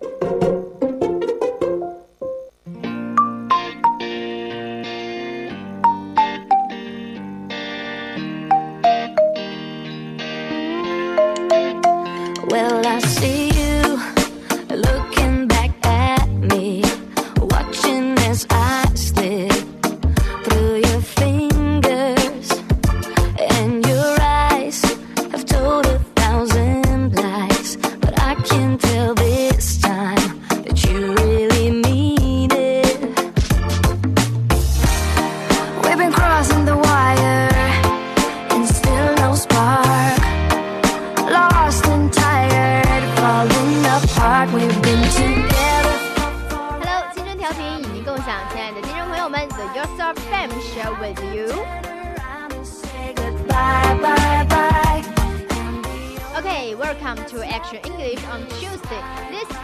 Welcome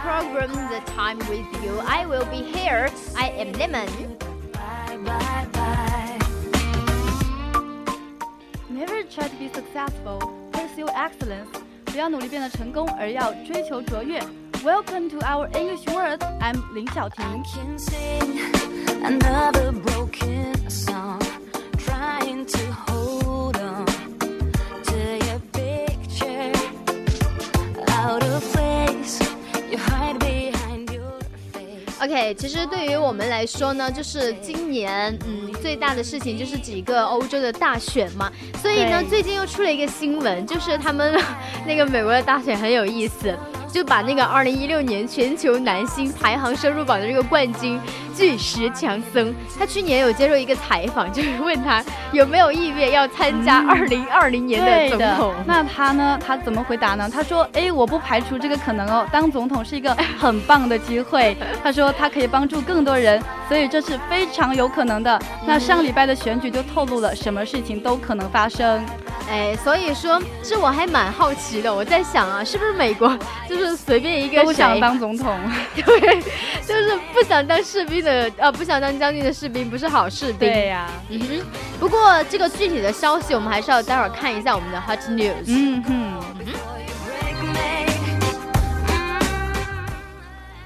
program, The Time with You, I will be here. I am Lemon. Never try to be successful, pursue excellence. 不要努力变得成功，而要追求卓越。Welcome to our English world. I'm 林小婷。Another broken song, trying to hold OK，其实对于我们来说呢，就是今年嗯最大的事情就是几个欧洲的大选嘛，所以呢最近又出了一个新闻，就是他们 那个美国的大选很有意思。就把那个二零一六年全球男星排行收入榜的这个冠军巨石强森，他去年有接受一个采访，就是问他有没有意愿要参加二零二零年的总统。那他呢？他怎么回答呢？他说：“哎，我不排除这个可能哦，当总统是一个很棒的机会。他说他可以帮助更多人，所以这是非常有可能的。那上礼拜的选举就透露了什么事情都可能发生。”哎，所以说，这我还蛮好奇的。我在想啊，是不是美国就是随便一个都想当总统，对，就是不想当士兵的，呃，不想当将军的士兵不是好士兵。对呀，嗯哼。不过这个具体的消息，我们还是要待会儿看一下我们的 Hot News。嗯哼。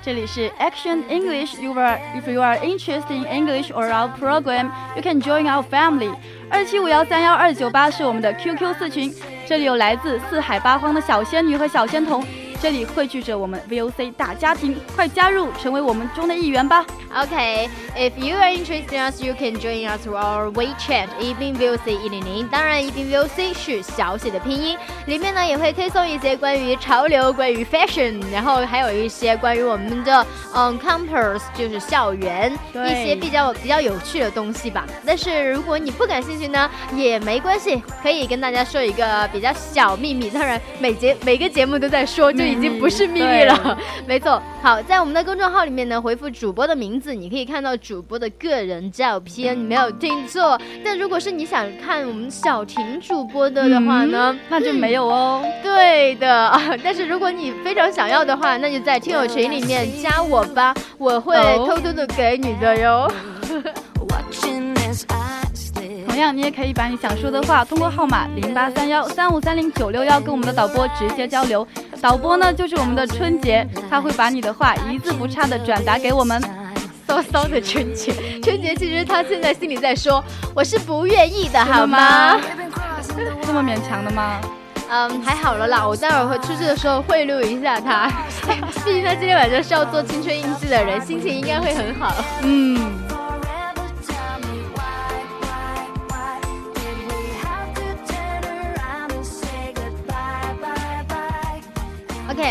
这里是 Action English。You are if you are interested in English or our program, you can join our family. 二七五幺三幺二九八是我们的 QQ 四群，这里有来自四海八荒的小仙女和小仙童。这里汇聚着我们 VOC 大家庭，快加入，成为我们中的一员吧。Okay, if you are interested in us, you can join us through our WeChat 一宾 VOC 一零零。当然，一宾 VOC 是小写的拼音，里面呢也会推送一些关于潮流、关于 fashion，然后还有一些关于我们的嗯 campus，就是校园一些比较比较有趣的东西吧。但是如果你不感兴趣呢，也没关系，可以跟大家说一个比较小秘密。当然，每节每个节目都在说就。已经不是秘密了，没错。好，在我们的公众号里面呢，回复主播的名字，你可以看到主播的个人照片，你没有听错。但如果是你想看我们小婷主播的的话呢，那就没有哦。对的，但是如果你非常想要的话，那就在听友群里面加我吧，我会偷偷的给你的哟。同样，你也可以把你想说的话通过号码零八三幺三五三零九六幺跟我们的导播直接交流。导播呢，就是我们的春节，他会把你的话一字不差的转达给我们。骚骚的春节，春节其实他现在心里在说，我是不愿意的，好吗？这么勉强的吗？嗯，还好了啦，我待会儿会出去的时候贿赂一下他，毕竟他今天晚上是要做青春印记的人，心情应该会很好。嗯。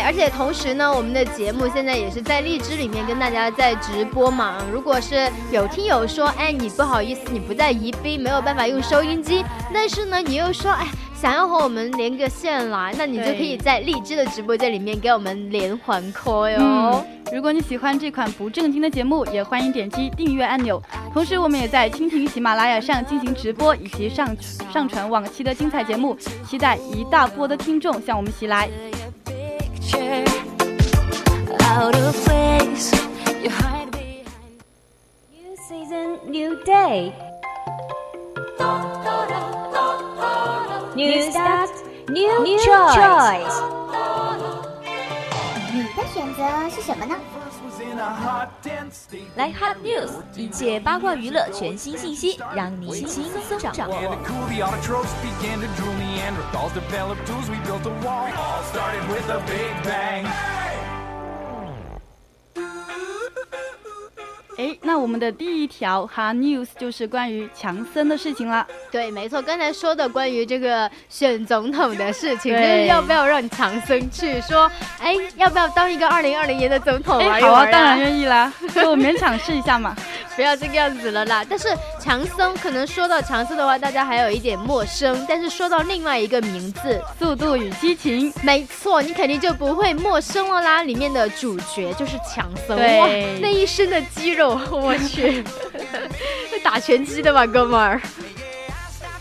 而且同时呢，我们的节目现在也是在荔枝里面跟大家在直播嘛。如果是有听友说，哎，你不好意思，你不在宜宾，没有办法用收音机，但是呢，你又说，哎，想要和我们连个线来，那你就可以在荔枝的直播间里面给我们连环 call 哟。如果你喜欢这款不正经的节目，也欢迎点击订阅按钮。同时，我们也在蜻蜓、喜马拉雅上进行直播以及上上传往期的精彩节目，期待一大波的听众向我们袭来。你的选择是什么呢？来 Hot News，一切八卦娱乐全新信息，让你轻松掌握。哎，那我们的第一条 Hot News 就是关于强森的事情了。对，没错，刚才说的关于这个选总统的事情，就是要不要让强森去说，哎，要不要当一个二零二零年的总统玩一玩？好啊，当然愿意啦，就勉强试一下嘛。不要这个样子了啦！但是强森可能说到强森的话，大家还有一点陌生。但是说到另外一个名字，《速度与激情》，没错，你肯定就不会陌生了啦。里面的主角就是强森，哇，那一身的肌肉，我去，是打拳击的吧，哥们儿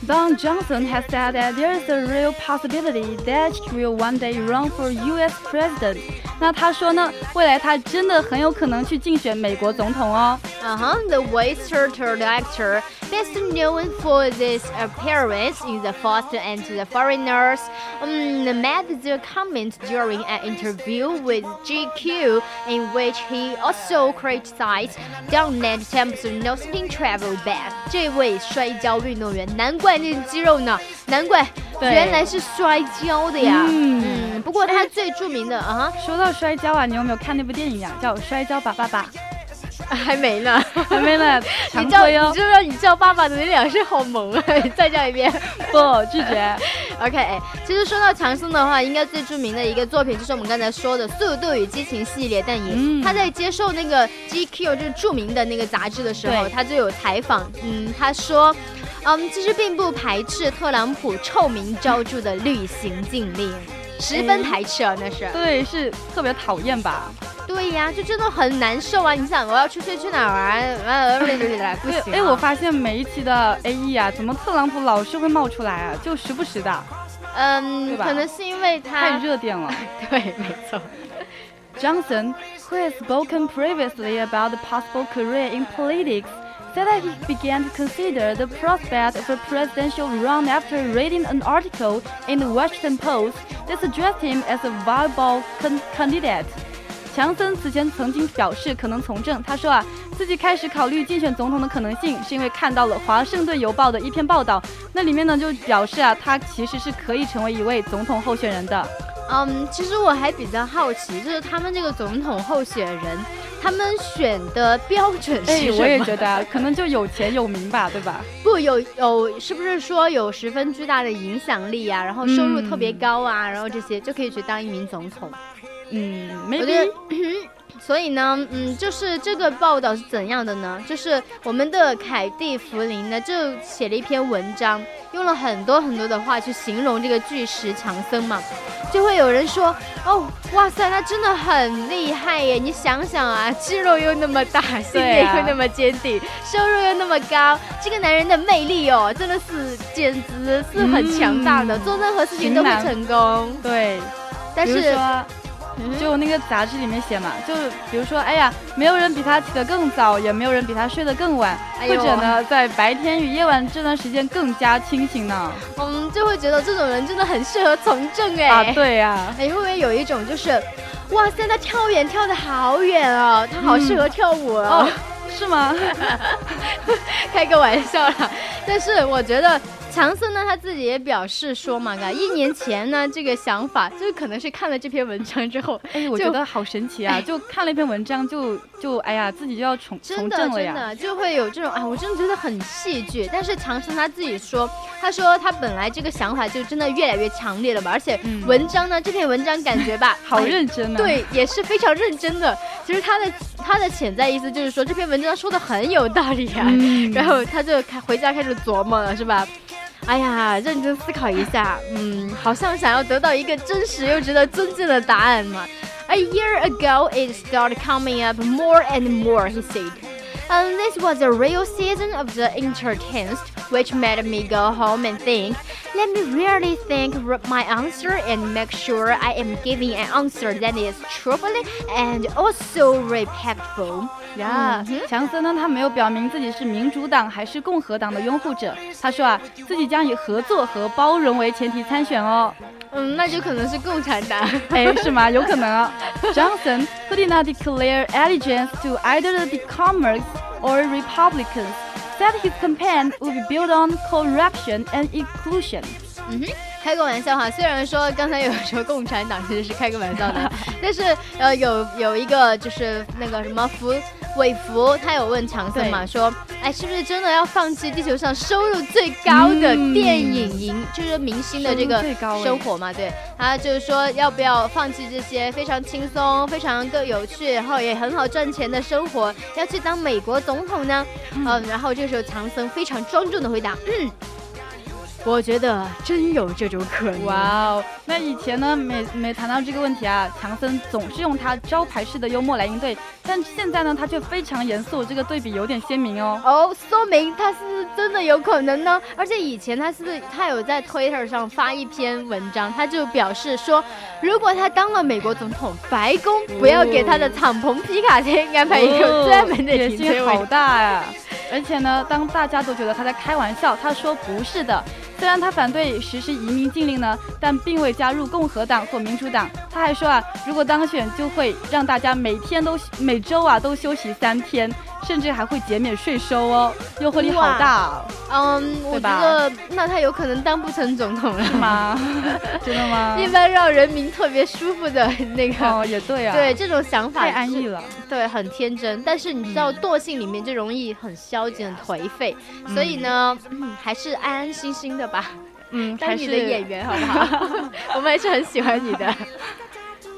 ？Don Johnson has said that there is a real possibility that he will one day run for U.S. president. 那他说呢，未来他真的很有可能去竞选美国总统哦。Uh-huh, the voice-actor actor best known for this appearance in The Fast and the Foreigners um, made the comment during an interview with GQ in which he also criticized Donald Trump's Nothing travel ban. 这位摔跤运动员，难怪。怪那肌肉呢？难怪原来是摔跤的呀。嗯， 不过他最著名的 啊，说到摔跤啊，你有没有看那部电影啊？叫《摔跤吧，爸爸》。还没呢，还没呢。你叫，你知不知道你叫爸爸的那两声好萌啊？再叫一遍。不，拒绝。OK，其实说到强森的话，应该最著名的一个作品就是我们刚才说的《速度与激情》系列。但也他在接受那个 GQ 就是著名的那个杂志的时候，他就有采访，嗯，他说。嗯，其实并不排斥特朗普臭名昭著的旅行禁令，十分排斥啊，那是。对，是特别讨厌吧？对呀，就真的很难受啊！你想，我要出去去哪玩？呃，不行。哎，我发现每一期的 A E 啊，怎么特朗普老是会冒出来啊？就时不时的。嗯，可能是因为他太热点了。对，没错。Johnson, who has spoken previously about the possible career in politics. Said that he began to consider the prospect of a presidential run after reading an article in the Washington Post that suggested him as a viable candidate. 强森此前曾经表示可能从政。他说啊，自己开始考虑竞选总统的可能性，是因为看到了《华盛顿邮报》的一篇报道，那里面呢就表示啊，他其实是可以成为一位总统候选人的。嗯，其实我还比较好奇，就是他们这个总统候选人，他们选的标准是什么？我也觉得，可能就有钱有名吧，对吧？不，有有，是不是说有十分巨大的影响力啊？然后收入特别高啊？然后这些就可以去当一名总统？嗯，maybe。所以呢，嗯，就是这个报道是怎样的呢？就是我们的凯蒂·弗林呢，就写了一篇文章，用了很多很多的话去形容这个巨石强森嘛，就会有人说，哦，哇塞，他真的很厉害耶！你想想啊，肌肉又那么大，心也又那么坚定，收入又那么高，这个男人的魅力哦，真的是简直是很强大的，做任何事情都会成功。对，但是。就那个杂志里面写嘛，就比如说，哎呀，没有人比他起得更早，也没有人比他睡得更晚，或者呢，在白天与夜晚这段时间更加清醒呢。我们就会觉得这种人真的很适合从政哎。啊，对呀。哎，会不会有一种就是，哇塞，他跳远跳得好远哦，他好适合跳舞哦？是吗？开个玩笑啦，但是我觉得。强森呢，他自己也表示说嘛，嘎，一年前呢，这个想法就可能是看了这篇文章之后，哎，我觉得好神奇啊！就看了一篇文章，就就哎呀，自己就要重重振了呀，真的就会有这种啊，我真的觉得很戏剧。但是强森他自己说，他说他本来这个想法就真的越来越强烈了吧，而且文章呢，这篇文章感觉吧，好认真啊，对，也是非常认真的。其实他的他的潜在意思就是说，这篇文章说的很有道理啊，然后他就开回家开始琢磨了，是吧？哎呀，认真思考一下，嗯，好像想要得到一个真实又值得尊敬的答案嘛。 A year ago, it started coming up more and more, he said. And this was a real season of the intense, which made me go home and think, let me really think my answer and make sure I am giving an answer that is truthfully and also respectful. 呀、强森呢，他没有表明自己是民主党还是共和党的拥护者。他说啊，自己将以合作和包容为前提参选哦。嗯，那就可能是共产党。哎，是吗？有可能啊。Johnson did not declare allegiance to either the Democrats or Republicans said his campaign would be built on corruption and inclusion. 嗯哼，开个玩笑哈。虽然说刚才有说共产党其实是开个玩笑的，但是呃有有一个就是那个什么福韦福，他有问强森嘛，说哎是不是真的要放弃地球上收入最高的电影影，就是明星的这个生活嘛？对，他就是说要不要放弃这些非常轻松、非常更有趣，然后也很好赚钱的生活，要去当美国总统呢？嗯，然后这个时候强森非常庄重的回答，嗯。我觉得真有这种可能。哇哦，那以前呢，每每谈到这个问题啊，强森总是用他招牌式的幽默来应对，但现在呢，他却非常严肃，这个对比有点鲜明哦。哦，说明他是真的有可能呢。而且以前他是他有在 Twitter 上发一篇文章，他就表示说，如果他当了美国总统，白宫不要给他的敞篷皮卡车安排一个专门的停车位。好大呀！而且呢，当大家都觉得他在开玩笑，他说不是的。虽然他反对实施移民禁令呢，但并未加入共和党或民主党。他还说啊，如果当选，就会让大家每天都每周啊都休息三天。甚至还会减免税收哦，诱惑力好大。嗯，我觉得那他有可能当不成总统了吗？真的吗？一般让人民特别舒服的那个，哦，也对啊。对，这种想法太安逸了。对，很天真。但是你知道，惰性里面就容易很消极、很颓废。所以呢，还是安安心心的吧。嗯，当你的演员好不好？我们还是很喜欢你的。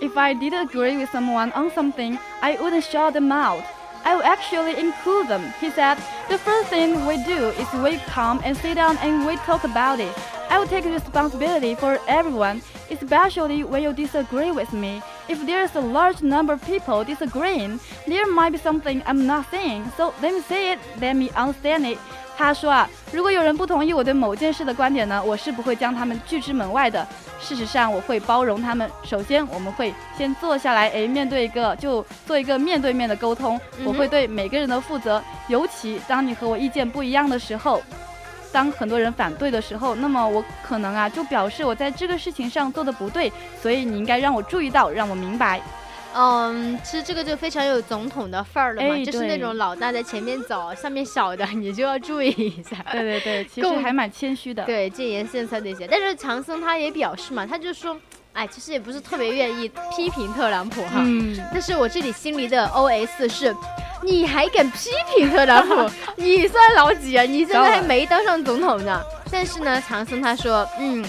If I did agree with someone on something, I wouldn't shout them out. I will actually include them. He said, the first thing we do is we come and sit down and we talk about it. I will take responsibility for everyone, especially when you disagree with me. If there's a large number of people disagreeing, there might be something I'm not saying. So let me say it, let me understand it. 他说啊，如果有人不同意我对某件事的观点呢，我是不会将他们拒之门外的。 事实上，我会包容他们。首先，我们会先坐下来，哎，面对一个就做一个面对面的沟通。我会对每个人都负责，尤其当你和我意见不一样的时候，当很多人反对的时候，那么我可能啊就表示我在这个事情上做的不对，所以你应该让我注意到，让我明白。嗯，其实这个就非常有总统的范儿了嘛，就是那种老大在前面走，下面小的 你就要注意一下。对对对，其实还蛮谦虚的。对，建言献策那些。但是强森他也表示嘛，他就说，哎，其实也不是特别愿意批评特朗普哈。嗯。但是我这里心里的 OS 是，你还敢批评特朗普？你算老几啊？你现在还没当上总统呢。但是呢，强森他说，嗯。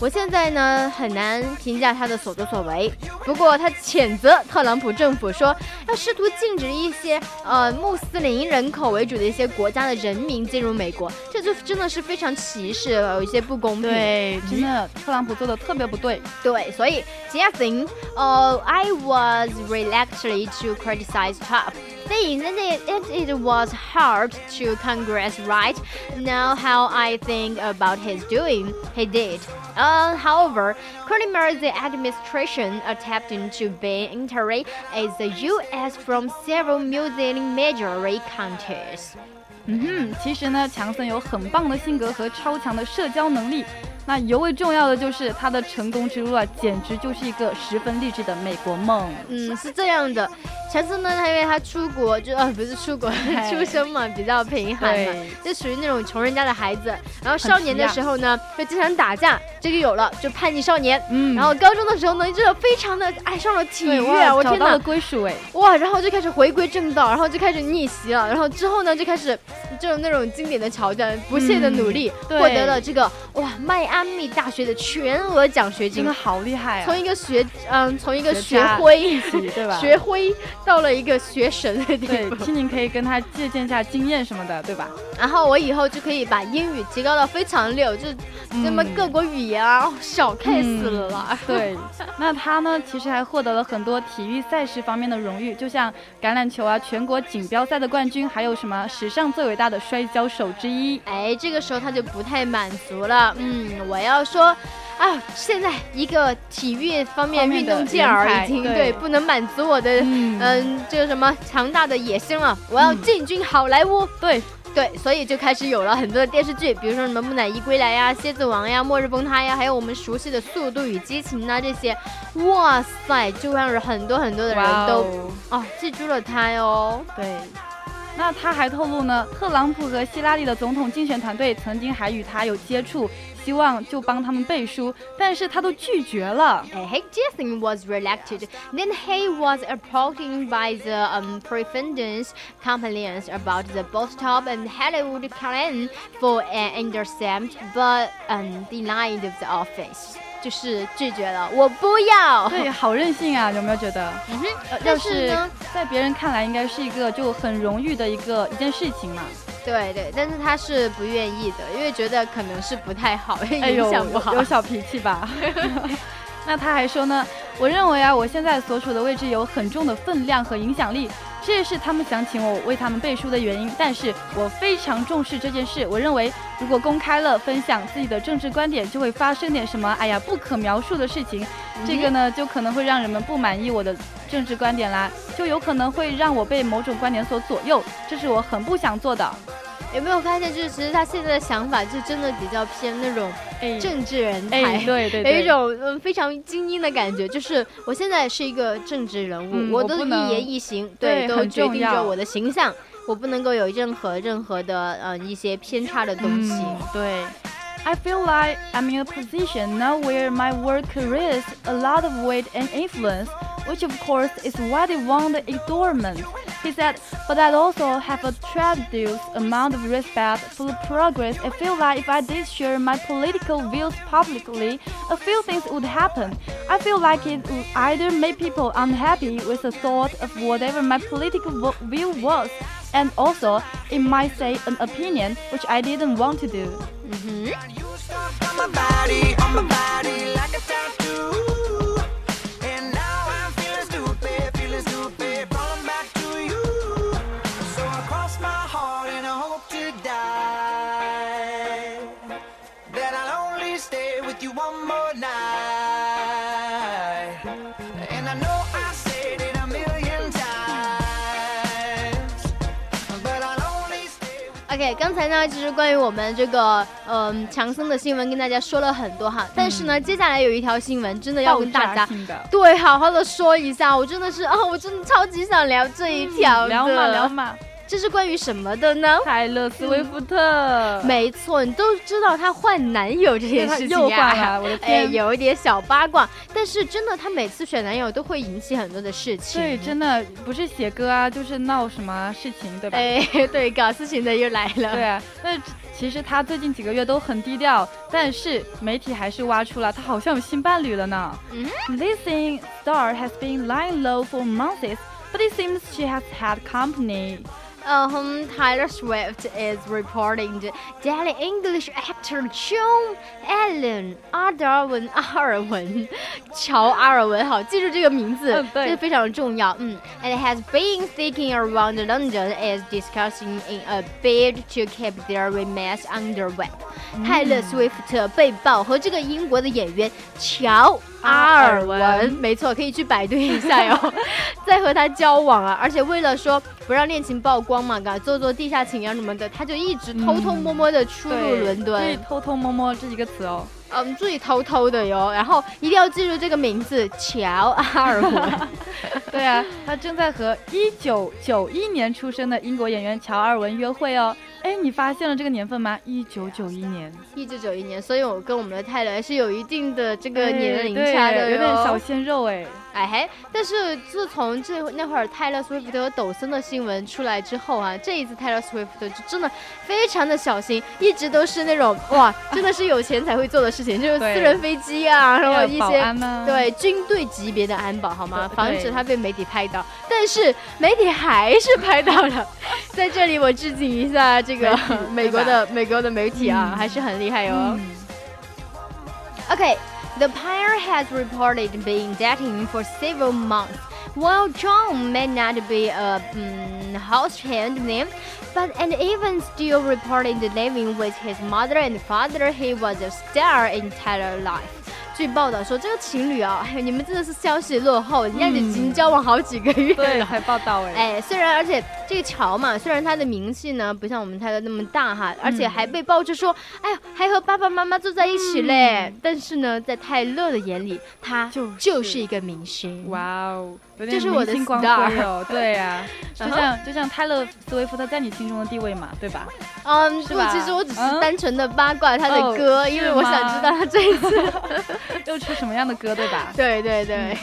我现在呢很难评价他的所作所为，不过他谴责特朗普政府说要试图禁止一些呃穆斯林人口为主的一些国家的人民进入美国，这就真的是非常歧视，有一些不公平。对，真的特朗普做的特别不对。对，所以 Jason，呃，I was reluctantly to criticize Trump. saying that it, it was hard to Congress right now how I think about his doing he did. Uh, however, criticized the administration attempting to ban entry as the U.S. from several Muslim majority countries. 嗯哼，其实呢，强森有很棒的性格和超强的社交能力。那尤为重要的就是他的成功之路啊，简直就是一个十分励志的美国梦。嗯，是这样的。 强森呢，他因为他出国就呃不是出国 出生嘛，比较贫寒嘛，就属于那种穷人家的孩子。然后少年的时候呢，就经常打架，这就有了，就叛逆少年。嗯。然后高中的时候呢，就非常的爱上了体育，我天哪，归属哎。哇，然后就开始回归正道，然后就开始逆袭了。然后之后呢，就开始就是那种经典的桥段，不懈的努力，获得了这个哇迈阿密大学的全额奖学金真的，好厉害啊！从一个学嗯，从一个学灰对吧 学灰到了一个学神的地对，步。青柠可以跟他借鉴一下经验什么的，对吧？然后我以后就可以把英语提高到非常溜，就什么各国语言啊，哦小 case 了啦。对，那他呢，其实还获得了很多体育赛事方面的荣誉，就像橄榄球啊，全国锦标赛的冠军，还有什么史上最伟大的摔跤手之一。哎，这个时候他就不太满足了。嗯，我要说，啊，现在一个体育方面运动健儿已经对不能满足我的嗯嗯这个什么强大的野心了，我要嗯进军好莱坞。对，对，所以就开始有了很多的电视剧，比如说什么《木乃伊归来》呀、《蝎子王》呀、《末日崩塌》呀，还有我们熟悉的《速度与激情》呐这些，哇塞，就让人很多很多的人都哦记住了他哟。对。那他还透露呢，特朗普和希拉里的总统竞选团队曾经还与他有接触，希望就帮他们背书，但是他都拒绝了。 Uh, Hank Jackson was reelected. Then he was approached by the um, defendants complaints about the Bostop and Hollywood Klan for an intercept, but um, denied the office. 就是拒绝了，我不要。对，好任性啊，有没有觉得？嗯哼，呃但要是在别人看来，应该是一个就很荣誉的一个一件事情嘛。对对，但是他是不愿意的，因为觉得可能是不太好，影哎呦，响不好。有有小脾气吧？那他还说呢，我认为啊，我现在所处的位置有很重的分量和影响力，这也是他们想请我为他们背书的原因。但是我非常重视这件事，我认为如果公开了分享自己的政治观点，就会发生点什么，哎呀，不可描述的事情。这个呢，就可能会让人们不满意我的政治观点啦，就有可能会让我被某种观点所左右，这是我很不想做的。有没有发现，就是其实他现在的想法就真的比较偏那种哎政治人才。哎，对对有，一种嗯非常精英的感觉，就是我现在是一个政治人物，嗯我的一言一行对都决定着我的形象，我不能够有任何任何的呃一些偏差的东西。嗯，对。I feel like I'm in a position now where my work carries a lot of weight and influence, which of course is why they want the adornment. He said, but I also have a tremendous amount of respect for the progress. I feel like if I did share my political views publicly, a few things would happen. I feel like it would either make people unhappy with the thought of whatever my political view was, and also it might say an opinion which I didn't want to do. 嗯哼。OK，刚才呢，其实关于我们这个嗯强森的新闻跟大家说了很多哈，但是呢，接下来有一条新闻真的要跟大家对好好的说一下，我真的是啊、我真的超级想聊这一条嗯。聊嘛聊嘛，这是关于什么的呢？泰勒·斯威夫特，没错，你都知道她换男友这件事情又换啊，了，我的哎，天！有一点小八卦，但是真的，她每次选男友都会引起很多的事情。对，真的不是写歌啊，就是闹什么事情，对吧？哎，对，搞事情的又来了。对啊，那其实她最近几个月都很低调，但是媒体还是挖出了她好像有新伴侣了呢。嗯 This sing star has been lying low for months, but it seems she has had company. Um, Taylor Swift is reporting the Daily English actor John Allen 阿德尔文阿尔文乔阿尔文，好，记住这个名字，嗯对这非常重要。嗯，and has been sticking around London is discussing in a bid to keep their romance under wrap。泰勒·斯威夫特被曝和这个英国的演员乔 阿尔文，没错，可以去百度一下哟，在和他交往啊，而且为了说不让恋情曝光嘛，搞做做地下情啊什么的，他就一直偷偷摸摸的出入对伦敦，偷偷摸摸这几个词哦。嗯，注意偷偷的哟，然后一定要记住这个名字乔阿尔文。对啊，他正在和一九九一年出生的英国演员乔阿尔文约会哦。哎，你发现了这个年份吗？一九九一年，一九九一年，所以我跟我们的泰伦是有一定的这个哎年龄差的哟，有点小鲜肉哎。哎嘿，但是自从这那会儿泰勒·斯威夫特和抖森的新闻出来之后啊，这一次泰勒·斯威夫特就真的非常的小心，一直都是那种 哇，真的是有钱才会做的事情，就是私人飞机啊，然后一些对军队级别的安保好吗？防止他被媒体拍到。但是媒体还是拍到了，在这里我致敬一下这个美国的美国的媒体啊，还是很厉害哦。嗯 Okay, the pair has reported being dating for several months. While John may not be a um, household name, but and even still reported living with his mother and father, he was a star in Tyler life. 据报道说，这个情侣啊，哎呦，你们真的是消息落后，人家已经交往好几个月对，了。才报道哎。哎，虽然而且 这个乔嘛，虽然他的名气呢不像我们泰勒那么大哈，而嗯且还被爆出说，哎呀，还和爸爸妈妈坐在一起嘞。但是呢，在泰勒的眼里，他就是就是一个明星。哇哦，这是我的光 star 辉哦。对呀、就像就像泰勒·斯威夫特在你心中的地位嘛，对吧？嗯，不，是吧其实我只是嗯单纯的八卦他的哦歌，是因为我想知道他这一次。又出什么样的歌，对吧对对对。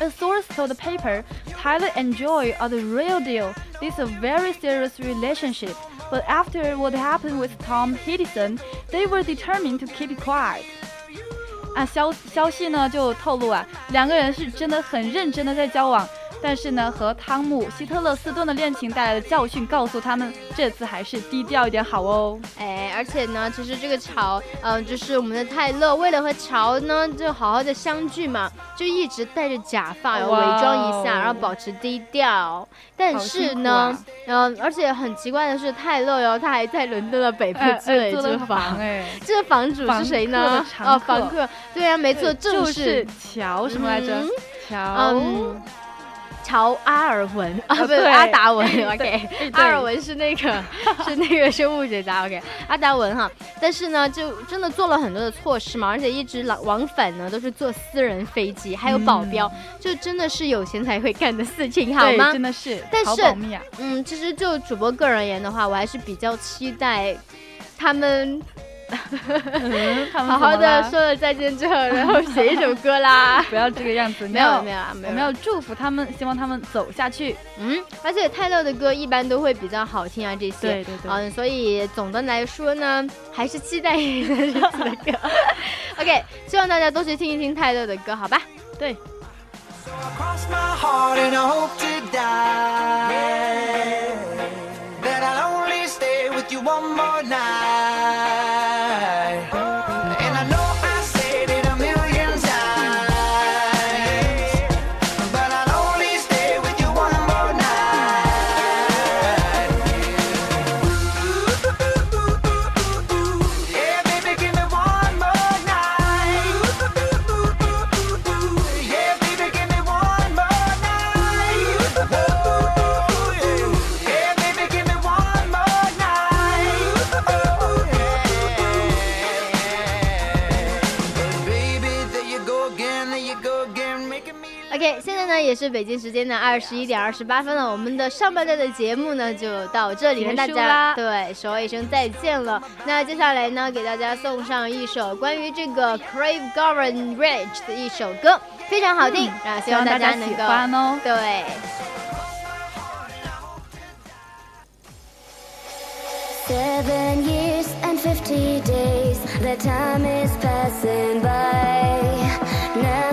？A source told the paper, Tyler and Joy are the real deal. This is a very serious relationship. But after what happened with Tom Hiddleston, they were determined to keep it quiet. 啊，消消息呢就透露啊，两个人是真的很认真的在交往， 但是呢，和汤姆·希特勒斯顿的恋情带来的教训告诉他们，这次还是低调一点好哦。哎，而且呢，其实这个乔，嗯、就是我们的泰勒，为了和乔呢就好好的相聚嘛，就一直戴着假发，然后伪装一下，然后保持低调。但是呢啊，嗯、而且很奇怪的是，泰勒哟，他还在伦敦的北部哎租了一间房。哎，这个房主是谁呢？哦，房客。对啊，没错，正就是乔什么来着嗯？乔嗯，乔阿尔文 啊，不是对。阿达文，OK，阿尔文是那个 是那个生物学家，OK，阿达文哈，但是呢，就真的做了很多的措施嘛，而且一直往往返呢都是坐私人飞机，还有保镖，就真的是有钱才会干的事情，好吗？真？的是，但是啊。嗯，其实就主播个人而言的话，我还是比较期待他们好好的说了再见之后，然后写一首歌啦。不要这个样子，没有没有啊，没有我们要祝福他们，希望他们走下去。嗯，而且泰勒的歌一般都会比较好听啊，这些。对对对嗯，所以总的来说呢，还是期待这次的歌。OK，希望大家都去听一听泰勒的歌，好吧？对，So 呢也是北京时间的二十一点二十八分了，我们的上半段的节目呢就到这里，跟大家对说一声再见了。那接下来呢，给大家送上一首关于这个 Crave Garden Ridge 的一首歌，非常好听，然后希望大家能够欢哦。对。Seven years and fifty days, the time is passing by. Now